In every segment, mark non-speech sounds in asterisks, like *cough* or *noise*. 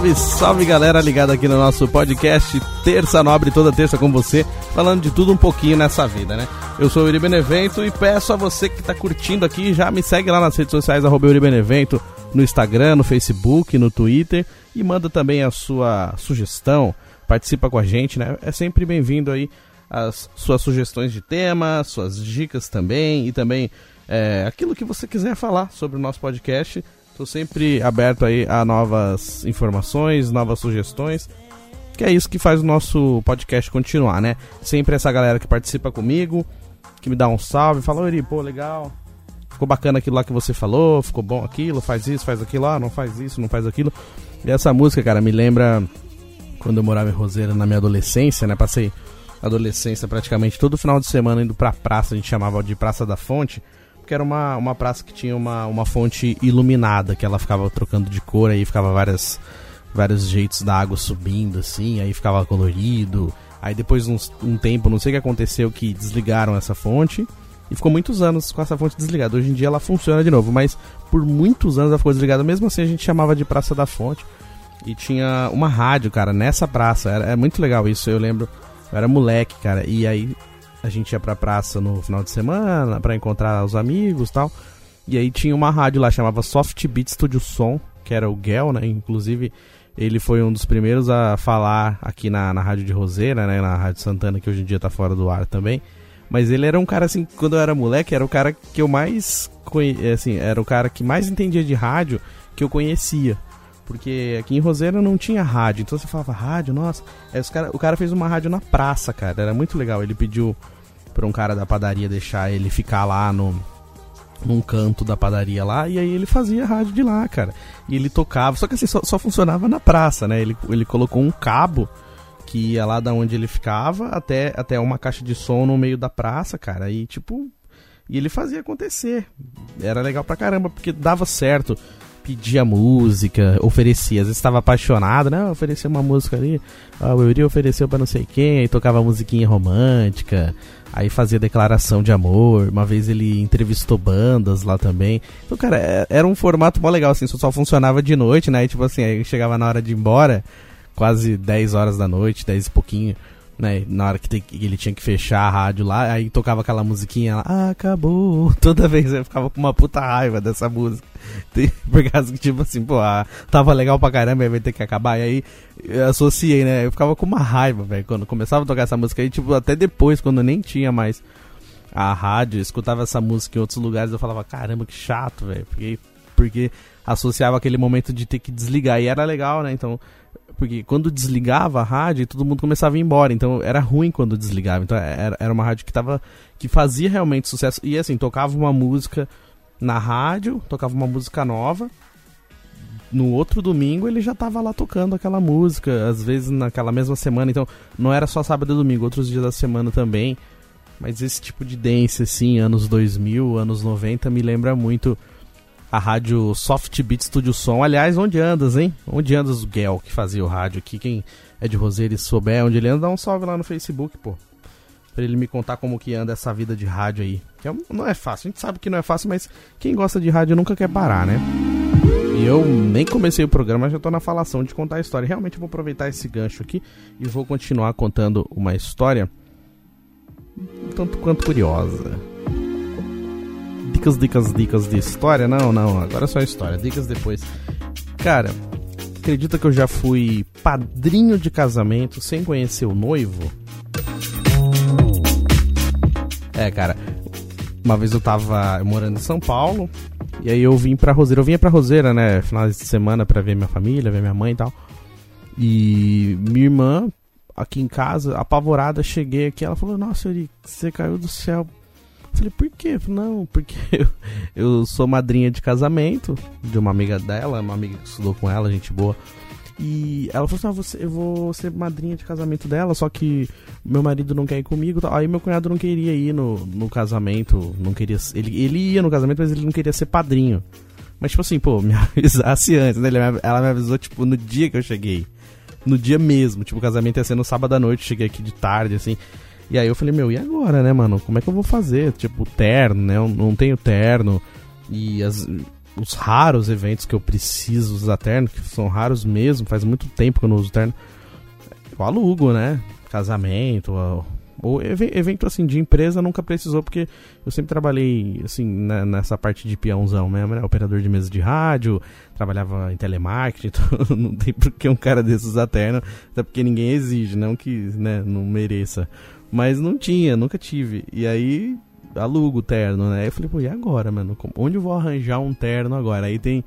Salve, salve galera ligada aqui no nosso podcast Terça Nobre, toda terça com você, falando de tudo um pouquinho nessa vida, né? Eu sou o Yuri Benevento e peço a você que tá curtindo aqui, já me segue lá nas redes sociais, arroba Yuri Benevento, no Instagram, no Facebook, no Twitter e manda também a sua sugestão, participa com a gente, né? É sempre bem-vindo aí as suas sugestões de tema, suas dicas também e também é, aquilo que você quiser falar sobre o nosso podcast Estou sempre aberto aí a novas informações, novas sugestões. Que é isso que faz o nosso podcast continuar, né? Sempre essa galera que participa comigo, que me dá um salve, fala, Ori, pô, legal. Ficou bacana aquilo lá que você falou, ficou bom aquilo, faz isso, faz aquilo, ah, não faz isso, não faz aquilo. E essa música, cara, me lembra quando eu morava em Roseira na minha adolescência, né? Passei adolescência praticamente todo final de semana indo pra praça, a gente chamava de Praça da Fonte que era uma, uma praça que tinha uma, uma fonte iluminada, que ela ficava trocando de cor, aí ficava várias, vários jeitos da água subindo, assim, aí ficava colorido. Aí depois de um tempo, não sei o que aconteceu, que desligaram essa fonte. E ficou muitos anos com essa fonte desligada. Hoje em dia ela funciona de novo, mas por muitos anos ela ficou desligada. Mesmo assim a gente chamava de Praça da Fonte. E tinha uma rádio, cara, nessa praça. Era, é muito legal isso. Eu lembro, eu era moleque, cara. E aí a gente ia pra praça no final de semana para encontrar os amigos tal. E aí tinha uma rádio lá, chamava Soft Beat Studio Som, que era o Gel, né? Inclusive, ele foi um dos primeiros a falar aqui na, na Rádio de Roseira, né? Na Rádio Santana, que hoje em dia tá fora do ar também. Mas ele era um cara, assim, quando eu era moleque, era o cara que eu mais... Assim, era o cara que mais entendia de rádio que eu conhecia. Porque aqui em Roseira não tinha rádio. Então você falava, rádio, nossa. Aí os cara, o cara fez uma rádio na praça, cara. Era muito legal. Ele pediu pra um cara da padaria deixar ele ficar lá no. Num canto da padaria lá, e aí ele fazia rádio de lá, cara. E ele tocava, só que assim, só, só funcionava na praça, né? Ele, ele colocou um cabo que ia lá da onde ele ficava até, até uma caixa de som no meio da praça, cara. E tipo, e ele fazia acontecer. Era legal pra caramba, porque dava certo pedia música, oferecia. Às vezes estava apaixonado, né? Oferecia uma música ali. Ah, o Yuri ofereceu para não sei quem, aí tocava musiquinha romântica. Aí fazia declaração de amor. Uma vez ele entrevistou bandas lá também. Então, cara, é, era um formato mó legal, assim. Só funcionava de noite, né? E, tipo assim, aí chegava na hora de ir embora, quase 10 horas da noite, 10 e pouquinho né? Na hora que, ele tinha que fechar a rádio lá, aí tocava aquela musiquinha lá, acabou. *laughs* Toda vez eu ficava com uma puta raiva dessa música. *laughs* Por causa que, tipo assim, pô, ah, tava legal pra caramba, vai ter que acabar. E aí eu associei, né? Eu ficava com uma raiva, velho, quando começava a tocar essa música aí, tipo, até depois, quando nem tinha mais a rádio, escutava essa música em outros lugares, eu falava, caramba, que chato, velho. Porque, porque associava aquele momento de ter que desligar. E era legal, né? Então porque quando desligava a rádio, todo mundo começava a ir embora. Então era ruim quando desligava. Então era, era uma rádio que tava. que fazia realmente sucesso. E assim, tocava uma música na rádio, tocava uma música nova. No outro domingo ele já tava lá tocando aquela música, às vezes naquela mesma semana. Então não era só sábado e domingo, outros dias da semana também. Mas esse tipo de dance, assim, anos 2000, anos 90, me lembra muito a rádio Soft Beat Studio Som. Aliás, onde andas, hein? Onde andas o Gel que fazia o rádio aqui? Quem é de Roseira e souber onde ele anda, dá um salve lá no Facebook, pô. Pra ele me contar como que anda essa vida de rádio aí. Que é, não é fácil, a gente sabe que não é fácil, mas quem gosta de rádio nunca quer parar, né? E eu nem comecei o programa, já tô na falação de contar a história. Realmente vou aproveitar esse gancho aqui e vou continuar contando uma história tanto quanto curiosa dicas, dicas, dicas de história? Não, não, agora é só história. Dicas depois. Cara, acredita que eu já fui padrinho de casamento sem conhecer o noivo? É, cara. Uma vez eu tava morando em São Paulo. E aí eu vim pra Roseira. Eu vinha pra Roseira, né? Final de semana pra ver minha família, ver minha mãe e tal. E minha irmã, aqui em casa, apavorada, cheguei aqui. Ela falou: Nossa, Yuri, você caiu do céu Falei, por quê? Não, porque *laughs* eu, eu sou madrinha de casamento de uma amiga dela, uma amiga que estudou com ela, gente boa. E ela falou assim: ah, você, eu vou ser madrinha de casamento dela, só que meu marido não quer ir comigo. Aí meu cunhado não queria ir no, no casamento, não queria. Ele, ele ia no casamento, mas ele não queria ser padrinho. Mas, tipo assim, pô, me *laughs* avisasse antes, né? Ela me avisou, tipo, no dia que eu cheguei. No dia mesmo. Tipo, o casamento ia ser no sábado à noite, cheguei aqui de tarde, assim. E aí eu falei, meu, e agora, né, mano? Como é que eu vou fazer? Tipo, terno, né? Eu não tenho terno. E as, os raros eventos que eu preciso usar terno, que são raros mesmo, faz muito tempo que eu não uso terno, eu alugo, né? Casamento, ou evento assim de empresa nunca precisou, porque eu sempre trabalhei assim né, nessa parte de peãozão mesmo, né? Operador de mesa de rádio, trabalhava em telemarketing, *laughs* então não tem por que um cara desses usar terno, até porque ninguém exige, não que né, não mereça. Mas não tinha, nunca tive. E aí alugo o terno, né? Eu falei, pô, e agora, mano? Onde eu vou arranjar um terno agora? Aí tem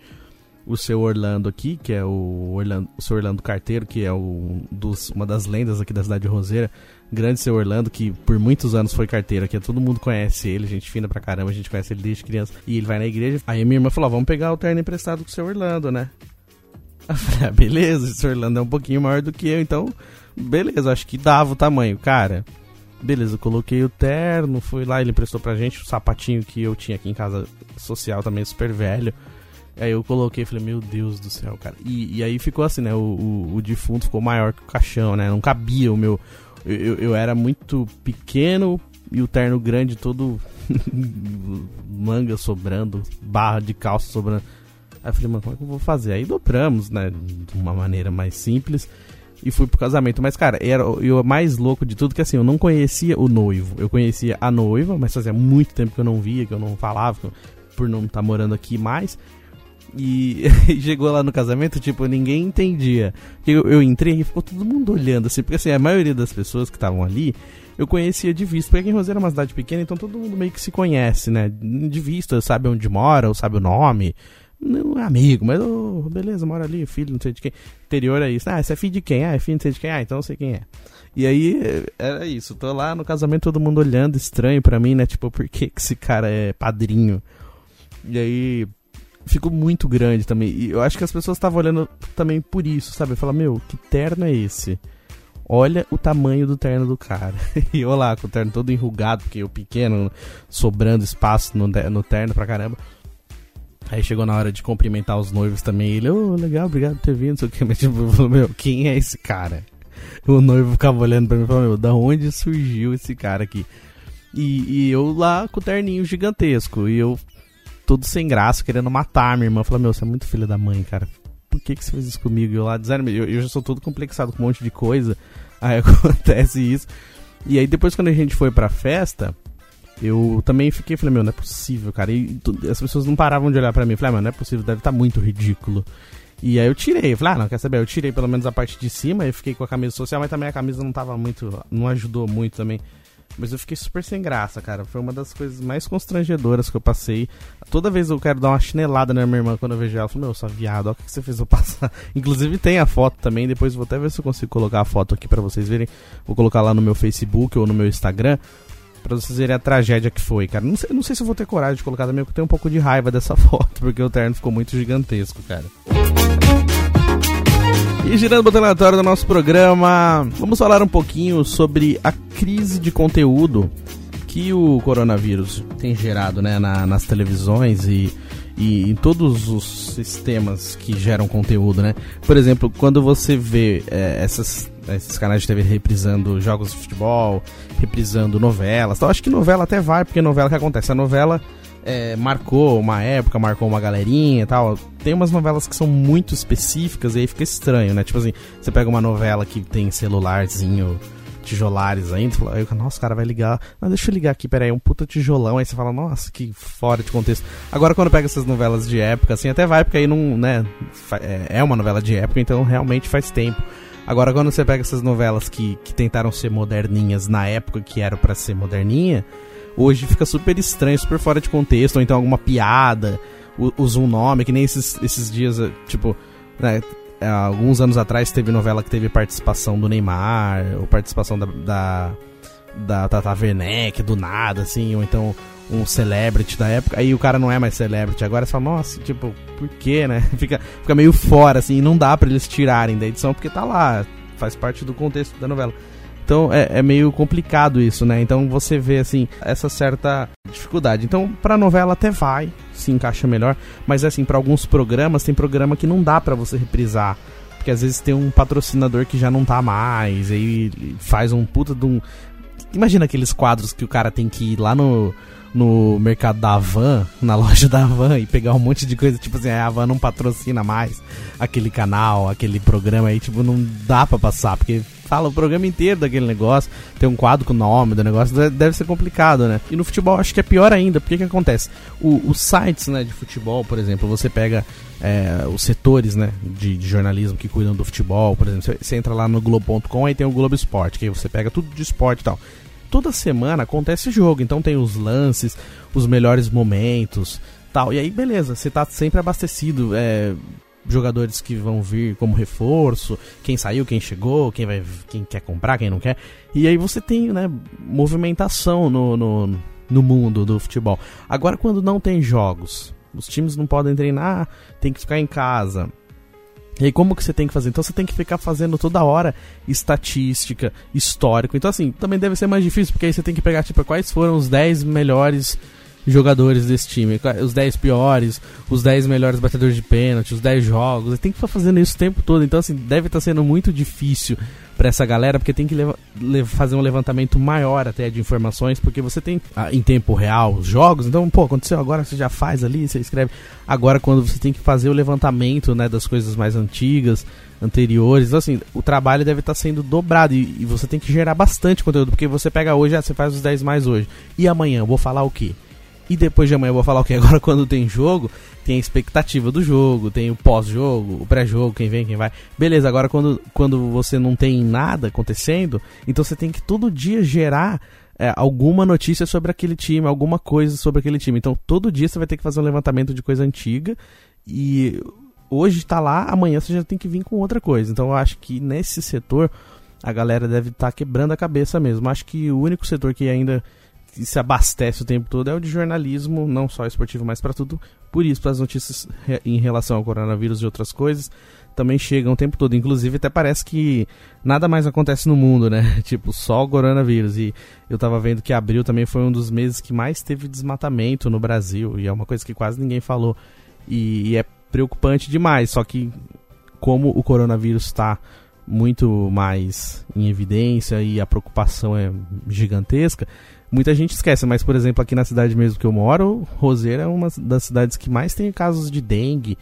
o seu Orlando aqui, que é o, Orlando, o seu Orlando Carteiro, que é o, dos, uma das lendas aqui da cidade de Roseira. Grande seu Orlando, que por muitos anos foi carteiro aqui. Todo mundo conhece ele, gente fina pra caramba, a gente conhece ele desde criança. E ele vai na igreja. Aí minha irmã falou: vamos pegar o terno emprestado com o seu Orlando, né? *laughs* Eu falei, ah, beleza, esse Orlando é um pouquinho maior do que eu, então beleza, acho que dava o tamanho. Cara, Beleza, coloquei o terno, fui lá, ele emprestou pra gente o sapatinho que eu tinha aqui em casa social também, super velho. Aí eu coloquei falei, meu Deus do céu, cara. E, e aí ficou assim, né? O, o, o, defunto ficou maior que o caixão, né? Não cabia o meu. Eu, eu, eu era muito pequeno e o terno grande todo *laughs* manga sobrando, barra de calça sobrando. Aí eu falei, mano, como é que eu vou fazer? Aí dobramos, né? De uma maneira mais simples e fui pro casamento. Mas, cara, era o mais louco de tudo que assim, eu não conhecia o noivo. Eu conhecia a noiva, mas fazia muito tempo que eu não via, que eu não falava, por não estar tá morando aqui mais. E *laughs* chegou lá no casamento, tipo, ninguém entendia. Eu, eu entrei e ficou todo mundo olhando, assim, porque assim, a maioria das pessoas que estavam ali, eu conhecia de vista. Porque aqui em Roseira é uma cidade pequena, então todo mundo meio que se conhece, né? De vista, sabe onde mora, ou sabe o nome não é amigo, mas oh, beleza, mora ali, filho, não sei de quem. Interior é isso. Ah, você é filho de quem? Ah, é filho não sei de quem. Ah, então eu sei quem é. E aí, era isso. Tô lá no casamento, todo mundo olhando estranho pra mim, né? Tipo, por que, que esse cara é padrinho? E aí, ficou muito grande também. E eu acho que as pessoas estavam olhando também por isso, sabe? Falar, meu, que terno é esse? Olha o tamanho do terno do cara. *laughs* e eu lá, com o terno todo enrugado, porque eu pequeno, sobrando espaço no, no terno pra caramba. Aí chegou na hora de cumprimentar os noivos também. Ele, ô, oh, legal, obrigado por ter vindo, não sei o que. Mas tipo, falou, meu, quem é esse cara? O noivo ficava olhando pra mim e falou, meu, da onde surgiu esse cara aqui? E, e, eu lá com o terninho gigantesco. E eu todo sem graça, querendo matar minha irmã. Falei, meu, você é muito filha da mãe, cara. Por que, que você fez isso comigo? Eu lá, dizendo, eu, eu já sou todo complexado com um monte de coisa. Aí *laughs* acontece isso. E aí depois quando a gente foi pra festa, eu também fiquei, falei, meu, não é possível, cara. E as pessoas não paravam de olhar para mim. falei, ah, mano, não é possível, deve estar tá muito ridículo. E aí eu tirei, falei, ah, não, quer saber? Eu tirei pelo menos a parte de cima, eu fiquei com a camisa social, mas também a camisa não tava muito, não ajudou muito também. Mas eu fiquei super sem graça, cara. Foi uma das coisas mais constrangedoras que eu passei. Toda vez eu quero dar uma chinelada na minha irmã quando eu vejo ela. Eu falo, meu, sua viado, olha o que você fez eu passar. *laughs* Inclusive tem a foto também. Depois vou até ver se eu consigo colocar a foto aqui para vocês verem. Vou colocar lá no meu Facebook ou no meu Instagram. Pra vocês verem a tragédia que foi, cara. Não sei, não sei se eu vou ter coragem de colocar também, porque eu tenho um pouco de raiva dessa *laughs* foto, porque o terno ficou muito gigantesco, cara. E girando o botão do nosso programa, vamos falar um pouquinho sobre a crise de conteúdo que o coronavírus tem gerado né, na, nas televisões e, e em todos os sistemas que geram conteúdo, né? Por exemplo, quando você vê é, essas esses canais de TV reprisando jogos de futebol, reprisando novelas. Então, acho que novela até vai, porque novela que acontece? A novela é, marcou uma época, marcou uma galerinha e tal. Tem umas novelas que são muito específicas e aí fica estranho, né? Tipo assim, você pega uma novela que tem celularzinho, tijolares ainda, aí, nossa, o cara vai ligar. Mas deixa eu ligar aqui, peraí, um puta tijolão. Aí você fala, nossa, que fora de contexto. Agora, quando pega essas novelas de época, assim, até vai, porque aí não, né? É, é uma novela de época, então realmente faz tempo. Agora, quando você pega essas novelas que, que tentaram ser moderninhas na época que era para ser moderninha, hoje fica super estranho, super fora de contexto, ou então alguma piada, usa um nome, que nem esses, esses dias, eh, tipo, né, é, alguns anos atrás teve novela que teve participação do Neymar, ou participação da, da, da Tata Werneck, do nada, assim, ou então um celebrity da época, aí o cara não é mais celebrity. Agora você fala, nossa, tipo, por quê, né? *laughs* Fica, fica meio fora, assim, e não dá para eles tirarem da edição porque tá lá, faz parte do contexto da novela. Então é, é, meio complicado isso, né? Então você vê assim essa certa dificuldade. Então para novela até vai, se encaixa melhor, mas assim para alguns programas tem programa que não dá para você reprisar, porque às vezes tem um patrocinador que já não tá mais, aí faz um puta de um Imagina aqueles quadros que o cara tem que ir lá no no mercado da Van, na loja da Van e pegar um monte de coisa, tipo assim, a Van não patrocina mais aquele canal, aquele programa aí, tipo, não dá pra passar, porque fala o programa inteiro daquele negócio, tem um quadro com o nome do negócio, deve ser complicado, né? E no futebol acho que é pior ainda, porque que acontece? O, os sites né, de futebol, por exemplo, você pega é, os setores né, de, de, jornalismo que cuidam do futebol, por exemplo, você, entra lá no Globo.com e tem o Globo Esporte, que aí você pega tudo de esporte e tal toda semana acontece jogo, então tem os lances, os melhores momentos, tal. E aí, beleza, você tá sempre abastecido, é, jogadores que vão vir como reforço, quem saiu, quem chegou, quem vai, quem quer comprar, quem não quer. E aí você tem, né, movimentação no, no, no mundo do futebol. Agora, quando não tem jogos, os times não podem treinar, tem que ficar em casa. E aí, como que você tem que fazer? Então, você tem que ficar fazendo toda hora estatística, histórico. Então, assim, também deve ser mais difícil, porque aí você tem que pegar, tipo, quais foram os 10 melhores jogadores desse time, os 10 piores, os 10 melhores batedores de pênalti, os 10 jogos. Tem que ficar fazendo isso o tempo todo. Então, assim, deve estar tá sendo muito difícil para essa galera, porque tem que leva, fazer um levantamento maior até de informações, porque você tem ah, em tempo real os jogos, então, pô, aconteceu agora, você já faz ali, você escreve. Agora, quando você tem que fazer o levantamento né, das coisas mais antigas, anteriores, então, assim, o trabalho deve estar tá sendo dobrado e, e, você tem que gerar bastante conteúdo, porque você pega hoje, ah, você faz os 10 mais hoje, e amanhã, vou falar o quê? E depois de amanhã eu vou falar o que? *laughs* Agora quando tem jogo, tem a expectativa do jogo, tem o pós-jogo, o pré-jogo, quem vem, quem vai. Beleza, agora quando, quando você não tem nada acontecendo, então você tem que todo dia gerar é, alguma notícia sobre aquele time, alguma coisa sobre aquele time. Então todo dia você vai ter que fazer um levantamento de coisa antiga e hoje está lá, amanhã você já tem que vir com outra coisa. Então eu acho que nesse setor a galera deve estar tá quebrando a cabeça mesmo. Acho que o único setor que ainda se abastece o tempo todo é o de jornalismo, não só esportivo, mas para tudo. Por isso, as notícias em relação ao coronavírus e outras coisas também chegam o tempo todo. Inclusive, até parece que nada mais acontece no mundo, né? *laughs* tipo, só o coronavírus. E eu tava vendo que abril também foi um dos meses que mais teve desmatamento no Brasil. E é uma coisa que quase ninguém falou. E, e é preocupante demais. Só que, como o coronavírus está muito mais em evidência e a preocupação é gigantesca, muita gente esquece, mas por exemplo, aqui na cidade mesmo que eu moro, Roseira é uma das cidades que mais tem casos de dengue.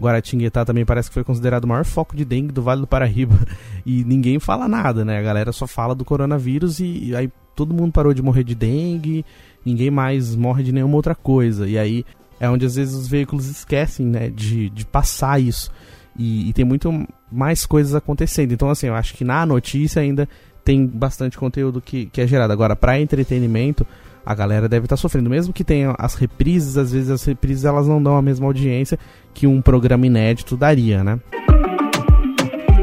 Guaratinguetá também parece que foi considerado o maior foco de dengue do Vale do Paraíba. *laughs* E ninguém fala nada, né? A galera só fala do coronavírus e, e aí todo mundo parou de morrer de dengue, ninguém mais morre de nenhuma outra coisa. E aí é onde às vezes os veículos esquecem, né, de, de passar isso. E, e, tem muito mais coisas acontecendo. Então, assim, eu acho que na notícia ainda tem bastante conteúdo que, que é gerado. Agora, para entretenimento, a galera deve estar tá sofrendo. Mesmo que tenha as reprises, às vezes as reprises elas não dão a mesma audiência que um programa inédito daria, né?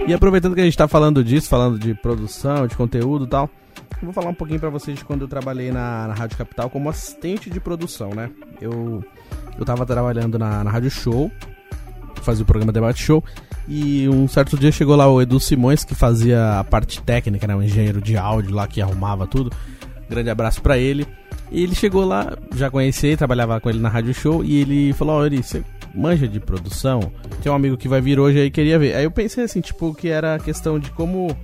E aproveitando que a gente está falando disso, falando de produção, de conteúdo e tal, vou falar um pouquinho para vocês de quando eu trabalhei na, na, Rádio Capital como assistente de produção, né? Eu, eu tava trabalhando na, na Rádio Show, fazia o programa Debate Show, e um certo dia chegou lá o Edu Simões, que fazia a parte técnica, né? O engenheiro de áudio lá que arrumava tudo. Grande abraço para ele. E ele chegou lá, já conheci, trabalhava com ele na Rádio Show, e ele falou: Ó, Eri, você manja de produção? Tem um amigo que vai vir hoje aí queria ver. Aí eu pensei assim, tipo, que era questão de como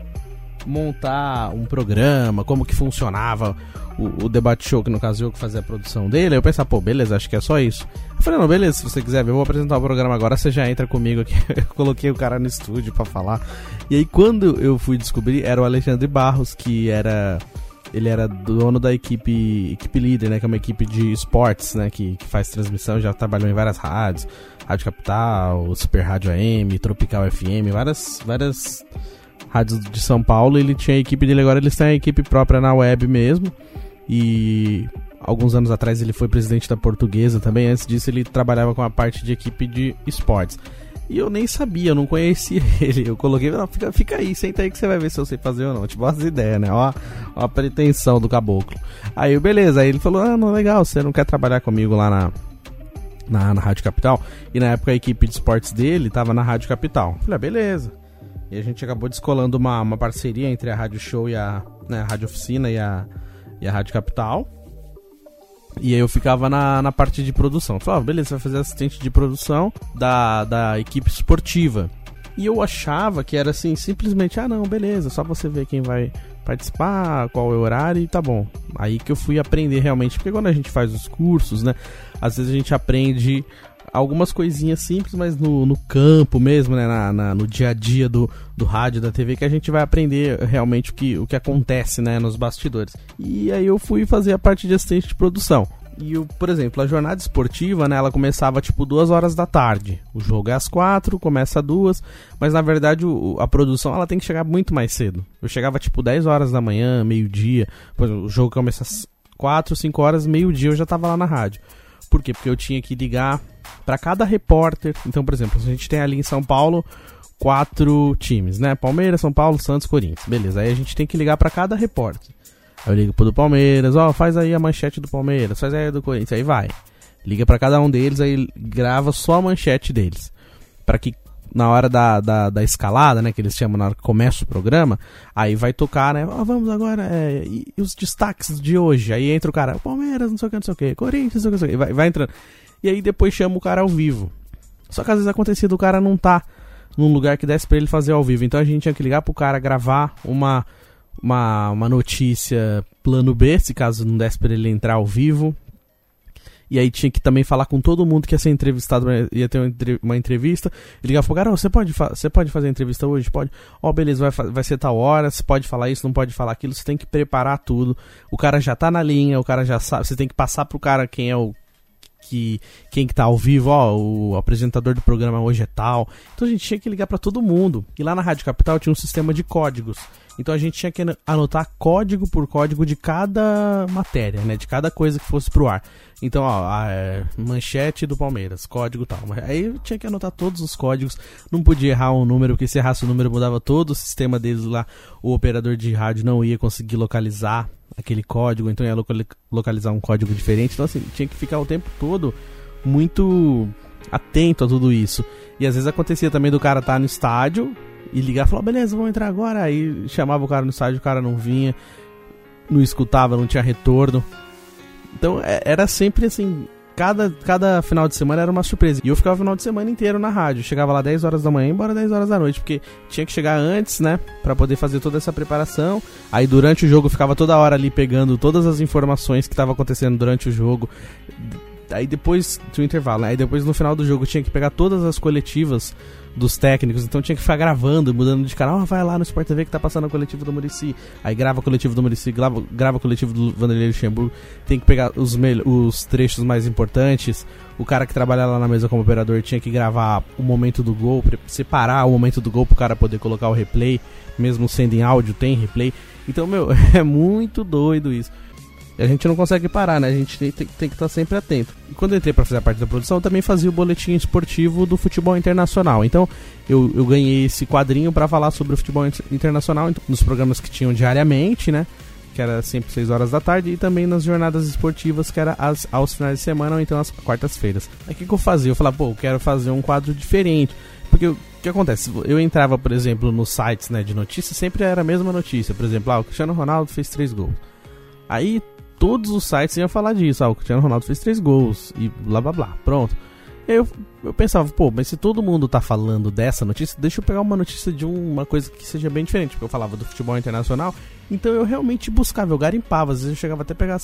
montar um programa, como que funcionava o, o, debate show, que no caso eu que fazia a produção dele, eu pensava, pô, beleza, acho que é só isso. Eu falei, não, beleza, se você quiser ver, eu vou apresentar o programa agora, você já entra comigo aqui. *laughs* eu coloquei o cara no estúdio para falar. E aí quando eu fui descobrir, era o Alexandre Barros, que era ele era dono da equipe equipe líder, né, que é uma equipe de esportes, né, que, que faz transmissão, já trabalhou em várias rádios, Rádio Capital, Super Rádio AM, Tropical FM, várias várias rádios de São Paulo. Ele tinha a equipe dele agora, eles têm a equipe própria na web mesmo. E alguns anos atrás ele foi presidente da Portuguesa também. Antes disso ele trabalhava com a parte de equipe de esportes. E eu nem sabia, eu não conhecia *laughs* ele. Eu coloquei, não, fica, fica aí, senta aí que você vai ver se eu sei fazer ou não. Tipo, as ideias, né? Ó, ó a pretensão do caboclo. Aí, beleza, aí ele falou, ah, não, legal, você não quer trabalhar comigo lá na, na, na Rádio Capital? E na época a equipe de esportes dele tava na Rádio Capital. falei, ah, beleza. E a gente acabou descolando uma, uma parceria entre a Rádio Show e a, né, a Rádio Oficina e a, e a Rádio Capital. E aí eu ficava na, na parte de produção. Falava, ah, beleza, você vai fazer assistente de produção da, da equipe esportiva. E eu achava que era assim, simplesmente, ah não, beleza, só você ver quem vai participar, qual é o horário e tá bom. Aí que eu fui aprender realmente, porque quando a gente faz os cursos, né, às vezes a gente aprende algumas coisinhas simples, mas no, no campo mesmo, né, na, na, no dia a dia do, do rádio, da TV, que a gente vai aprender realmente o que, o que acontece, né, nos bastidores. E aí eu fui fazer a parte de assistente de produção. E, o, por exemplo, a jornada esportiva, né, ela começava tipo duas horas da tarde. O jogo é às quatro, começa às duas, mas na verdade o, a produção ela tem que chegar muito mais cedo. Eu chegava tipo 10 horas da manhã, meio-dia, o jogo começa às quatro, cinco horas, meio-dia eu já tava lá na rádio. Por quê? Porque eu tinha que ligar para cada repórter. Então, por exemplo, a gente tem ali em São Paulo quatro times, né? Palmeiras, São Paulo, Santos, Corinthians. Beleza, aí a gente tem que ligar para cada repórter. Aí eu ligo pro do Palmeiras, ó, faz aí a manchete do Palmeiras, faz aí a do Corinthians, aí vai. Liga para cada um deles, aí grava só a manchete deles. para que na hora da, da, da, escalada, né, que eles chamam na hora que começa o programa, aí vai tocar, né, oh, vamos agora, é, e, e, os destaques de hoje, aí entra o cara, Palmeiras, não sei o que, não sei o que, Corinthians, não sei o que, não sei o que, vai, vai entrando e aí depois chama o cara ao vivo. Só que às vezes acontecia do cara não tá num lugar que desse pra ele fazer ao vivo. Então a gente tinha que ligar pro cara gravar uma, uma, uma notícia plano B, se caso não desse pra ele entrar ao vivo. E aí tinha que também falar com todo mundo que ia ser entrevistado, ia ter uma entrevista. E ligava pro oh, você pode, você pode fazer entrevista hoje? Pode. Ó, oh, beleza, vai, vai ser tal hora, você pode falar isso, não pode falar aquilo, você tem que preparar tudo. O cara já tá na linha, o cara já sabe, você tem que passar pro cara quem é o que quem que tá ao vivo, ó, o apresentador do programa hoje é tal. Então a gente tinha que ligar para todo mundo. E lá na Rádio Capital tinha um sistema de códigos. Então a gente tinha que anotar código por código de cada matéria, né? De cada coisa que fosse pro ar. Então, ó, a é, manchete do Palmeiras, código tal. Aí eu tinha que anotar todos os códigos. Não podia errar um número, porque se errasse o número mudava todo o sistema deles lá. O operador de rádio não ia conseguir localizar aquele código, então ia localizar um código diferente. Então, assim, tinha que ficar o tempo todo muito atento a tudo isso. E às vezes acontecia também do cara estar tá no estádio e ligar e falar, beleza, vamos entrar agora. Aí chamava o cara no estádio, o cara não vinha, não escutava, não tinha retorno. Então é, era sempre assim, cada, cada final de semana era uma surpresa. E eu ficava o final de semana inteiro na rádio. Chegava lá 10 horas da manhã e embora 10 horas da noite, porque tinha que chegar antes, né, para poder fazer toda essa preparação. Aí durante o jogo ficava toda hora ali pegando todas as informações que estavam acontecendo durante o jogo. Aí depois do intervalo, né? Aí depois no final do jogo tinha que pegar todas as coletivas dos técnicos, então tinha que ficar gravando, mudando de canal. Ah, vai lá no Sport TV que tá passando a coletiva do Murici. Aí grava a coletiva do Murici, grava, grava a coletiva do Vanderlei Luxemburgo. Tem que pegar os, os trechos mais importantes. O cara que trabalha lá na mesa como operador tinha que gravar o momento do gol, separar o momento do gol pro cara poder colocar o replay, mesmo sendo em áudio, tem replay. Então, meu, *laughs* é muito doido isso. A gente não consegue parar, né? A gente tem, tem, tem que estar sempre atento. E quando eu entrei para fazer a parte da produção, eu também fazia o boletim esportivo do futebol internacional. Então, eu, eu ganhei esse quadrinho para falar sobre o futebol internacional nos programas que tinham diariamente, né? Que era sempre 6 horas da tarde, e também nas jornadas esportivas, que era as, aos finais de semana ou então às quartas-feiras. Aí o que, que eu fazia? Eu falava, pô, eu quero fazer um quadro diferente. Porque o que acontece? Eu entrava, por exemplo, nos sites né, de notícias, sempre era a mesma notícia. Por exemplo, ah, o Cristiano Ronaldo fez três gols. Aí todos os sites iam falar disso. Ah, o Cristiano Ronaldo fez três gols e blá blá blá. Pronto. Eu, eu pensava, pô, mas se todo mundo tá falando dessa notícia, deixa eu pegar uma notícia de uma coisa que seja bem diferente. Porque eu falava do futebol internacional, então eu realmente buscava, eu garimpava. Às vezes eu chegava até a pegar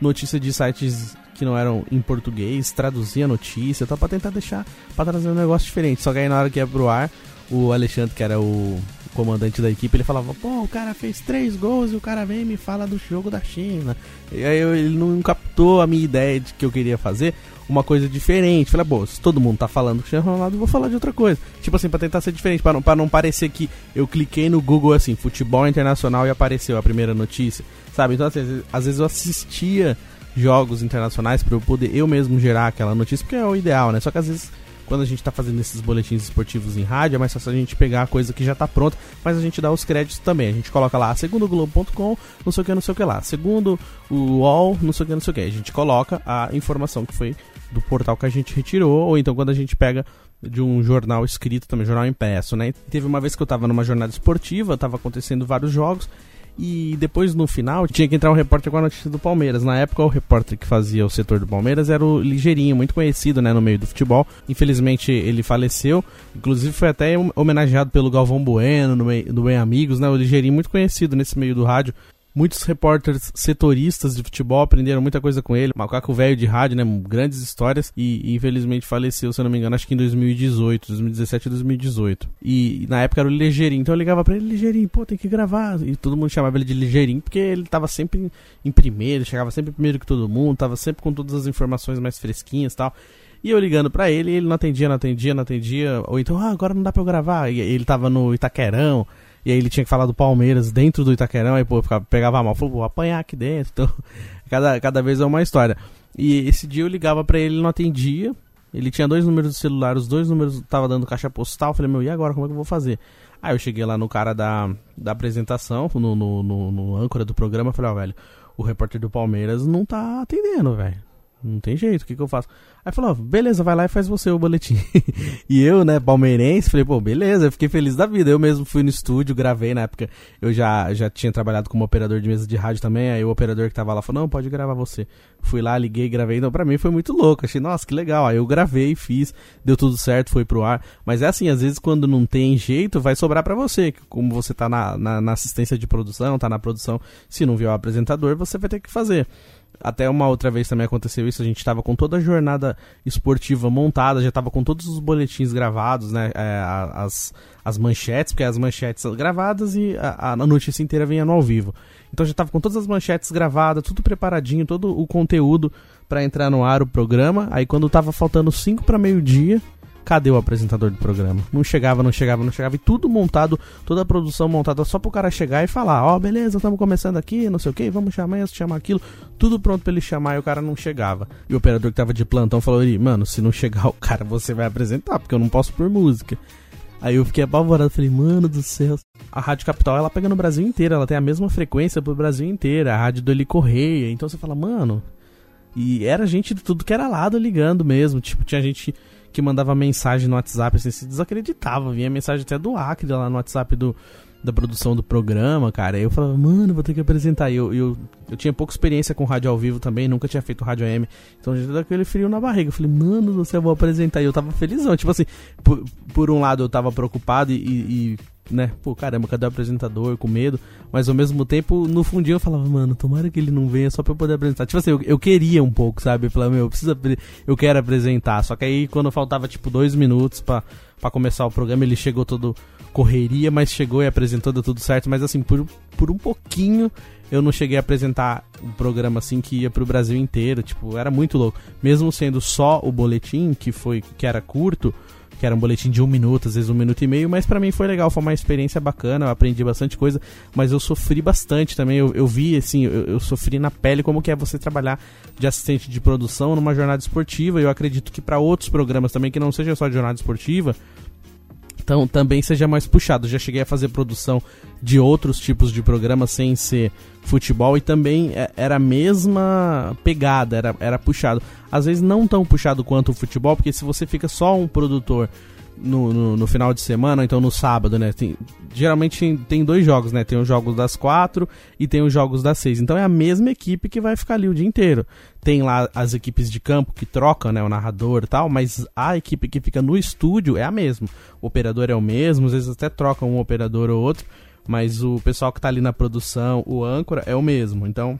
notícias de sites que não eram em português, traduzia a notícia, tal, pra tentar deixar, pra trazer um negócio diferente. Só que aí na hora que ia pro ar, o Alexandre, que era o comandante da equipe, ele falava, pô, o cara fez três gols e o cara vem e me fala do jogo da China. E aí ele não captou a minha ideia de que eu queria fazer uma coisa diferente. Falei, pô, se todo mundo tá falando do Cristiano Ronaldo, eu vou falar de outra coisa. Tipo assim, pra tentar ser diferente, pra não, não parecer que eu cliquei no Google assim, futebol internacional e apareceu a primeira notícia, sabe? Então, assim, às vezes eu assistia jogos internacionais para eu poder eu mesmo gerar aquela notícia, porque é o ideal, né? Só que às vezes quando a gente tá fazendo esses boletins esportivos em rádio, é mais fácil a gente pegar a coisa que já tá pronta, mas a gente dá os créditos também. A gente coloca lá, segundo o Globo.com, não sei o que, não sei o que lá. Segundo o UOL, não sei o que, não sei o que. A gente coloca a informação que foi do portal que a gente retirou, ou então quando a gente pega de um jornal escrito também, jornal impresso, né? Teve uma vez que eu tava numa jornada esportiva, tava acontecendo vários jogos, e depois no final tinha que entrar um repórter com a notícia do Palmeiras. Na época o repórter que fazia o setor do Palmeiras era o Ligeirinho, muito conhecido né, no meio do futebol. Infelizmente ele faleceu, inclusive foi até homenageado pelo Galvão Bueno no meio Bem Amigos, né? O Ligeirinho muito conhecido nesse meio do rádio. Muitos repórteres setoristas de futebol aprenderam muita coisa com ele. Macaco velho de rádio, né? Grandes histórias. E, infelizmente faleceu, se eu não me engano, acho que em 2018, 2017 e 2018. E, na época era o Ligeirinho. Então eu ligava pra ele, Ligeirinho, pô, tem que gravar. E todo mundo chamava ele de Ligeirinho porque ele tava sempre em primeiro, chegava sempre primeiro que todo mundo, tava sempre com todas as informações mais fresquinhas e tal. E eu ligando pra ele, ele não atendia, não atendia, não atendia. Ou então, ah, agora não dá pra eu gravar. E ele tava no Itaquerão. E aí ele tinha que falar do Palmeiras dentro do Itaquerão, aí pô, pegava mal, falou, vou apanhar aqui dentro. *laughs* Então, cada, cada vez é uma história. E esse dia eu ligava para ele, ele não atendia. Ele tinha dois números de celular, os dois números tava dando caixa postal. falei, meu, e agora como é que eu vou fazer? Aí eu cheguei lá no cara da, da apresentação, no, no, no, no âncora do programa, falei, ó, oh, velho, o repórter do Palmeiras não tá atendendo, velho. Não tem jeito, o que, que eu faço? Aí falou, beleza, vai lá e faz você o boletim. *laughs* e eu, né, palmeirense, falei, pô, beleza, eu fiquei feliz da vida. Eu mesmo fui no estúdio, gravei na época. Eu já, já tinha trabalhado como operador de mesa de rádio também. Aí o operador que tava lá falou, não, pode gravar você. Fui lá, liguei, gravei. Então pra mim foi muito louco. Achei, nossa, que legal. Aí eu gravei, fiz, deu tudo certo, foi pro ar. Mas é assim, às vezes quando não tem jeito, vai sobrar para você. Como você tá na, na, na assistência de produção, tá na produção, se não viu o apresentador, você vai ter que fazer. Até uma outra vez também aconteceu isso, a gente estava com toda a jornada esportiva montada, já estava com todos os boletins gravados, né? É, as, as manchetes, porque as manchetes gravadas e a, a notícia inteira vinha no ao vivo. Então já estava com todas as manchetes gravadas, tudo preparadinho, todo o conteúdo para entrar no ar o programa. Aí quando estava faltando 5 para meio-dia, cadê o apresentador do programa? Não chegava, não chegava, não chegava. E tudo montado, toda a produção montada só pro cara chegar e falar: Ó, oh, beleza, estamos começando aqui, não sei o que, vamos chamar isso, chamar aquilo. Tudo pronto pra ele chamar e o cara não chegava. E o operador que tava de plantão falou: Mano, se não chegar o cara, você vai apresentar, porque eu não posso por música. Aí eu fiquei apavorado, falei, mano do céu. A Rádio Capital, ela pega no Brasil inteiro, ela tem a mesma frequência pro Brasil inteiro, a rádio do Eli Correia. Então você fala, mano. E era gente de tudo que era lado ligando mesmo. Tipo, tinha gente que mandava mensagem no WhatsApp, assim, se desacreditava. Vinha mensagem até do Acre lá no WhatsApp do, da produção do programa, cara. Aí eu falava, mano, vou ter que apresentar. E eu, eu, eu tinha pouca experiência com rádio ao vivo também, nunca tinha feito rádio AM. Então já aquele frio na barriga. Eu falei, mano eu vou apresentar. E eu tava felizão. Tipo assim, por, por um lado eu tava preocupado e, e né, pô, caramba, cadê o apresentador, com medo, mas ao mesmo tempo, no fundinho eu falava, mano, tomara que ele não venha só pra eu poder apresentar. Tipo assim, eu, eu queria um pouco, sabe? Eu falava, meu, eu preciso, eu quero apresentar. Só que aí, quando faltava, tipo, dois minutos pra, começar o programa, ele chegou todo correria, mas chegou e apresentou, deu tudo certo, mas assim, por, por um pouquinho eu não cheguei a apresentar um programa assim que ia pro Brasil inteiro, tipo, era muito louco. Mesmo sendo só o boletim, que foi que era curto, que era um boletim de um minuto, às vezes um minuto e meio, mas para mim foi legal, foi uma experiência bacana, eu aprendi bastante coisa, mas eu sofri bastante também, eu, eu vi, assim, eu, eu, sofri na pele como que é você trabalhar de assistente de produção numa jornada esportiva, eu acredito que para outros programas também, que não seja só de jornada esportiva, então também seja mais puxado. Já cheguei a fazer produção de outros tipos de programas sem ser futebol e também é, era a mesma pegada, era, era puxado. Às vezes não tão puxado quanto o futebol, porque se você fica só um produtor no, no, no, final de semana, então no sábado, né? Tem, geralmente tem dois jogos, né? Tem os jogos das quatro e tem os jogos das seis. Então é a mesma equipe que vai ficar ali o dia inteiro. Tem lá as equipes de campo que trocam, né? O narrador e tal, mas a equipe que fica no estúdio é a mesma. O operador é o mesmo, às vezes até trocam um operador ou outro, mas o pessoal que tá ali na produção, o âncora, é o mesmo. Então.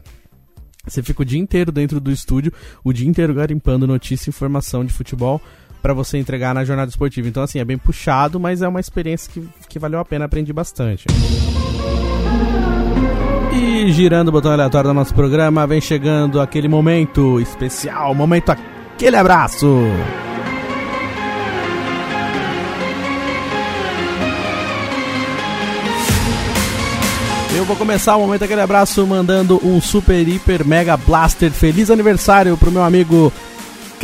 Você fica o dia inteiro dentro do estúdio, o dia inteiro garimpando notícia e informação de futebol para você entregar na jornada esportiva. Então, assim, é bem puxado, mas é uma experiência que, que valeu a pena, aprendi bastante. E girando o botão aleatório do nosso programa, vem chegando aquele momento especial, momento aquele abraço. Eu vou começar o momento aquele abraço mandando um super hiper mega blaster feliz aniversário pro meu amigo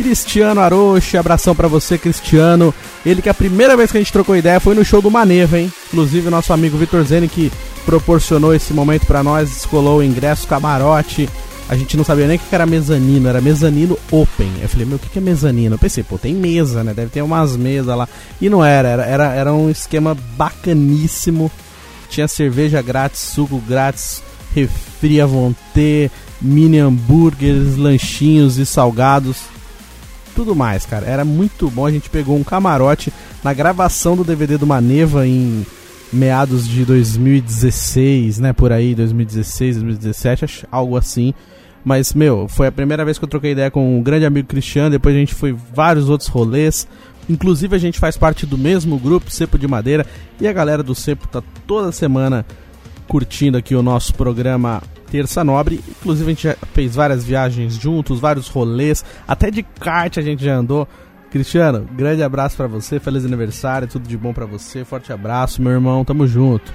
Cristiano Aroche, abração para você, Cristiano. Ele que a primeira vez que a gente trocou ideia foi no show do Maneva, hein? Inclusive nosso amigo Vitor Zene que proporcionou esse momento para nós, descolou o ingresso camarote. A gente não sabia nem o que era mezanino, era mezanino open. Eu falei, meu, o que é mezanino? Eu pensei, pô, tem mesa, né? Deve ter umas mesas lá. E não era, era, era, era um esquema bacaníssimo. Tinha cerveja grátis, suco grátis, refri à vontade, mini hambúrgueres, lanchinhos e salgados tudo mais, cara. Era muito bom. A gente pegou um camarote na gravação do DVD do Maneva em meados de 2016, né? Por aí, 2016, 2017, algo assim. Mas, meu, foi a primeira vez que eu troquei ideia com um grande amigo Cristiano. Depois a gente foi vários outros rolês. Inclusive, a gente faz parte do mesmo grupo, Cepo de Madeira. E a galera do Cepo tá toda semana curtindo aqui o nosso programa Terça Nobre. Inclusive, a gente já fez várias viagens juntos, vários rolês, até de kart a gente já andou. Cristiano, grande abraço para você, feliz aniversário, tudo de bom para você, forte abraço, meu irmão, tamo junto.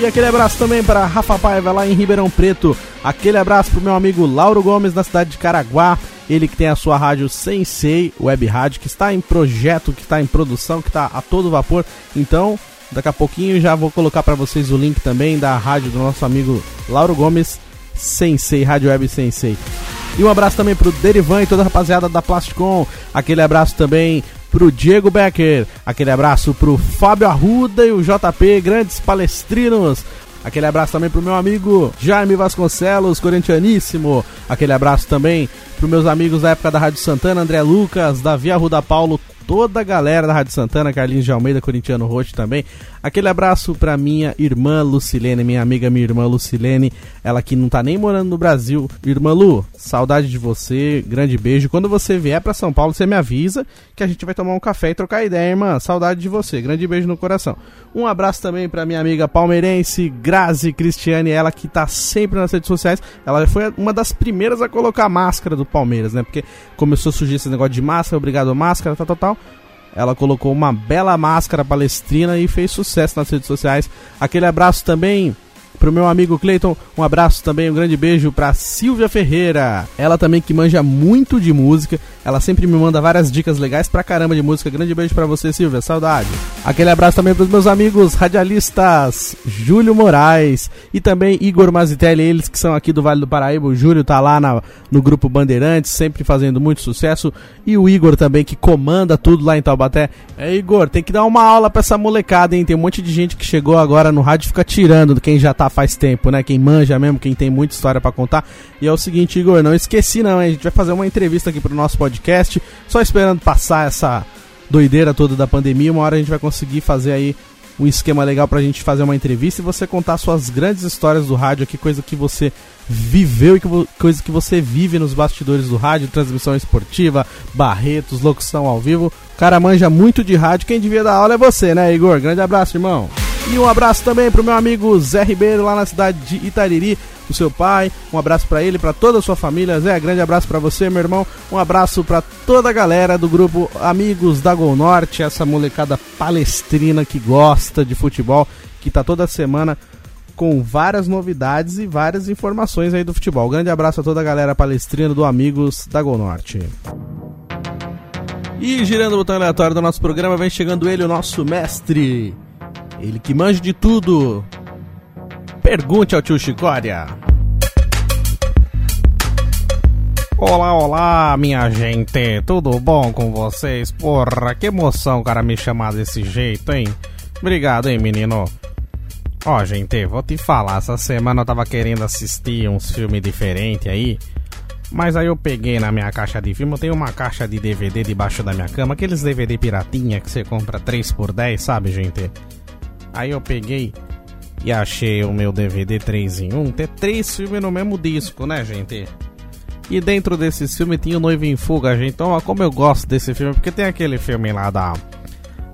E aquele abraço também para Rafa Paiva lá em Ribeirão Preto. Aquele abraço pro meu amigo Lauro Gomes na cidade de Caraguá. Ele que tem a sua rádio Sensei Web Rádio, que está em projeto, que está em produção, que está a todo vapor. Então, Daqui a pouquinho já vou colocar para vocês o link também da rádio do nosso amigo Lauro Gomes, Sensei, Rádio Web Sensei. E um abraço também pro Derivan e toda a rapaziada da Plasticon. Aquele abraço também pro Diego Becker. Aquele abraço pro Fábio Arruda e o JP, grandes palestrinos. Aquele abraço também pro meu amigo Jaime Vasconcelos, corintianíssimo. Aquele abraço também pro meus amigos da época da Rádio Santana, André Lucas, Davi Arruda Paulo, toda a galera da Rádio Santana, Carlinhos de Almeida, Corintiano Roxo também. Aquele abraço pra minha irmã Lucilene, minha amiga, minha irmã Lucilene, ela que não tá nem morando no Brasil. Irmã Lu, saudade de você, grande beijo. Quando você vier pra São Paulo, você me avisa que a gente vai tomar um café e trocar ideia, irmã. Saudade de você, grande beijo no coração. Um abraço também pra minha amiga palmeirense, Grazi Cristiane, ela que tá sempre nas redes sociais. Ela foi uma das primeiras a colocar a máscara do Palmeiras, né? Porque começou a surgir esse negócio de máscara, obrigado máscara, tal, tal, tal. Ela colocou uma bela máscara palestrina e fez sucesso nas redes sociais. Aquele abraço também Pro meu amigo Cleiton, um abraço também, um grande beijo pra Silvia Ferreira. Ela também que manja muito de música. Ela sempre me manda várias dicas legais pra caramba de música. Grande beijo pra você, Silvia. Saudade. Aquele abraço também pros meus amigos radialistas Júlio Moraes e também Igor Mazitelli, eles que são aqui do Vale do Paraíba. O Júlio tá lá na, no grupo Bandeirantes, sempre fazendo muito sucesso. E o Igor também, que comanda tudo lá em Taubaté. É, Igor, tem que dar uma aula pra essa molecada, hein? Tem um monte de gente que chegou agora no rádio e fica tirando quem já tá faz tempo, né? Quem manja mesmo, quem tem muita história para contar. E é o seguinte, Igor, não esqueci não, hein? A gente vai fazer uma entrevista aqui pro nosso podcast, só esperando passar essa doideira toda da pandemia, uma hora a gente vai conseguir fazer aí um esquema legal pra gente fazer uma entrevista e você contar suas grandes histórias do rádio aqui, coisa que você viveu e que, coisa que você vive nos bastidores do rádio, transmissão esportiva, barretos, locução ao vivo. O cara manja muito de rádio, quem devia dar aula é você, né, Igor? Grande abraço, irmão. E um abraço também pro meu amigo Zé Ribeiro lá na cidade de Itariri, o seu pai. Um abraço para ele, para toda a sua família. Zé, grande abraço para você, meu irmão. Um abraço para toda a galera do grupo Amigos da Gol Norte, essa molecada palestrina que gosta de futebol, que tá toda semana com várias novidades e várias informações aí do futebol. Grande abraço a toda a galera palestrina do Amigos da Gol Norte. E girando o botão aleatório do nosso programa, vem chegando ele, o nosso mestre, ele que manja de tudo. Pergunte ao tio Chicória. Olá, olá, minha gente, tudo bom com vocês? Porra, que emoção, cara, me chamar desse jeito, hein? Obrigado, hein, menino. Ó, gente, vou te falar, essa semana eu tava querendo assistir uns filmes diferentes aí, mas aí eu peguei na minha caixa de filme, eu tenho uma caixa de DVD debaixo da minha cama, aqueles DVD piratinha que você compra 3 por 10, sabe, gente? Aí eu peguei e achei o meu DVD 3 em 1. Ter três filmes no mesmo disco, né, gente? E dentro desses filmes tinha o Noivo em Fuga, gente. Então, como eu gosto desse filme, porque tem aquele filme lá da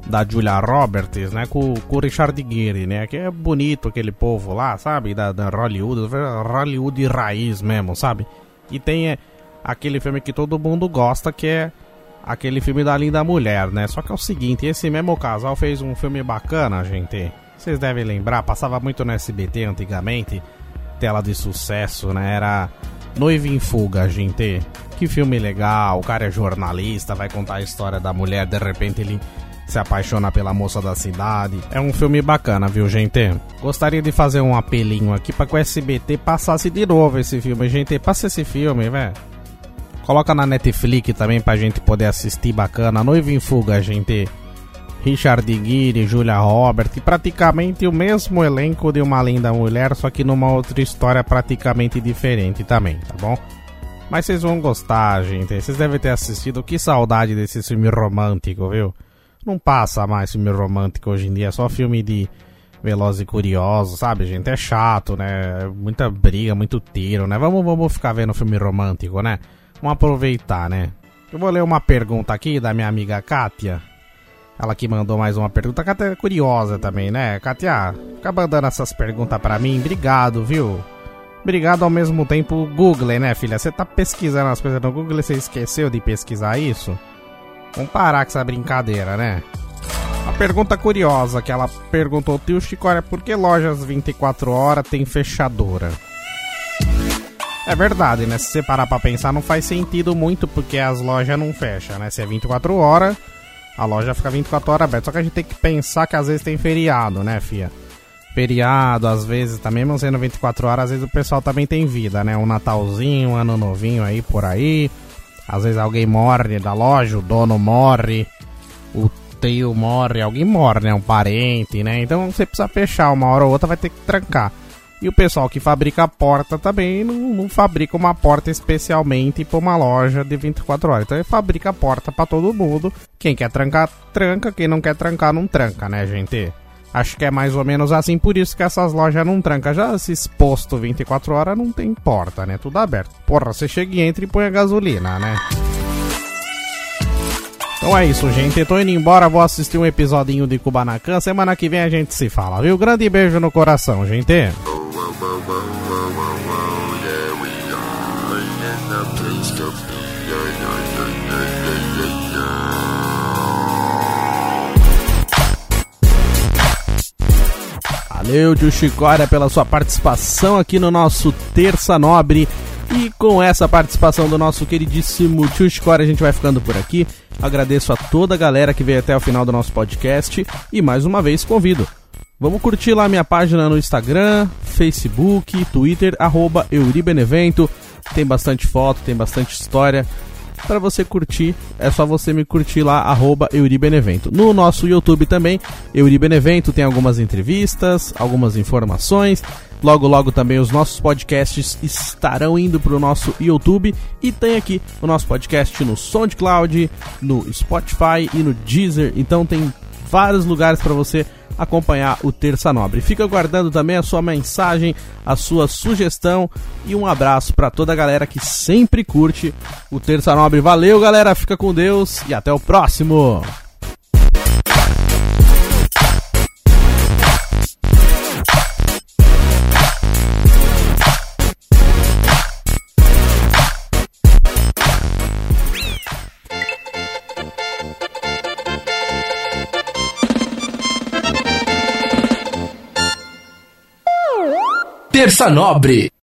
da Julia Roberts, né, com, com o Richard Gere, né, que é bonito aquele povo lá, sabe, da, da Hollywood, Hollywood raiz mesmo, sabe? E tem é, aquele filme que todo mundo gosta, que é aquele filme da Linda Mulher, né? Só que é o seguinte, esse mesmo casal fez um filme bacana, gente. Vocês devem lembrar, passava muito no SBT antigamente, tela de sucesso, né? Era Noiva em Fuga, gente. Que filme legal, o cara é jornalista, vai contar a história da mulher, de repente ele se apaixona pela moça da cidade. É um filme bacana, viu, gente? Gostaria de fazer um apelinho aqui para que o SBT passasse de novo esse filme. Gente, passa esse filme, velho. Coloca na Netflix também pra gente poder assistir bacana. Noiva em Fuga, gente. Richard Gere, Julia Roberts, praticamente o mesmo elenco de Uma Linda Mulher, só que numa outra história praticamente diferente também, tá bom? Mas vocês vão gostar, gente. Vocês devem ter assistido. Que saudade desse filme romântico, viu? Não passa mais filme romântico hoje em dia, é só filme de Veloz e Curioso, sabe, gente? É chato, né? Muita briga, muito tiro, né? Vamos, vamos ficar vendo filme romântico, né? Vamos aproveitar, né? Eu vou ler uma pergunta aqui da minha amiga Kátia. Ela que mandou mais uma pergunta. A Kátia é curiosa também, né? Kátia, fica mandando essas perguntas pra mim. Obrigado, viu? Obrigado ao mesmo tempo, Google, né, filha? Você tá pesquisando as coisas no Google e você esqueceu de pesquisar isso? Vamos parar com essa brincadeira, né? A pergunta curiosa que ela perguntou, tio Chicória, por que lojas 24 horas tem fechadora? É verdade, né? Se você parar pra pensar, não faz sentido muito porque as lojas não fecham, né? Se é 24 horas, a loja fica 24 horas aberta. Só que a gente tem que pensar que às vezes tem feriado, né, fia? Feriado, às vezes, também mesmo sendo 24 horas, às vezes o pessoal também tem vida, né? Um Natalzinho, um Ano Novinho aí por aí. Às vezes alguém morre da loja, o dono morre, o tio morre, alguém morre, né? Um parente, né? Então você precisa fechar, uma hora ou outra vai ter que trancar. E o pessoal que fabrica a porta também não, não fabrica uma porta especialmente para uma loja de 24 horas. Então ele fabrica a porta para todo mundo. Quem quer trancar, tranca. Quem não quer trancar, não tranca, né, gente? Acho que é mais ou menos assim, por isso que essas lojas não trancam. Já esse exposto 24 horas não tem porta, né? Tudo aberto. Porra, você chega e entra e põe a gasolina, né? Então é isso, gente. Tô indo embora, vou assistir um episodinho de Kubanacan. Semana que vem a gente se fala, viu? Grande beijo no coração, gente. Valeu, Tio Chicória, pela sua participação aqui no nosso Terça Nobre. E com essa participação do nosso queridíssimo Tio Chicória, a gente vai ficando por aqui. Agradeço a toda a galera que veio até o final do nosso podcast. E mais uma vez convido. Vamos curtir lá minha página no Instagram, Facebook, Twitter, arroba Euribenevento. Tem bastante foto, tem bastante história para você curtir, é só você me curtir lá, arroba Euribenevento. No nosso YouTube também, Euribenevento, tem algumas entrevistas, algumas informações. Logo, logo também os nossos podcasts estarão indo para o nosso YouTube. E tem aqui o nosso podcast no SoundCloud, no Spotify e no Deezer. Então tem vários lugares para você acompanhar o Terça Nobre. Fica aguardando também a sua mensagem, a sua sugestão e um abraço para toda a galera que sempre curte o Terça Nobre. Valeu, galera, fica com Deus e até o próximo. Terça Nobre.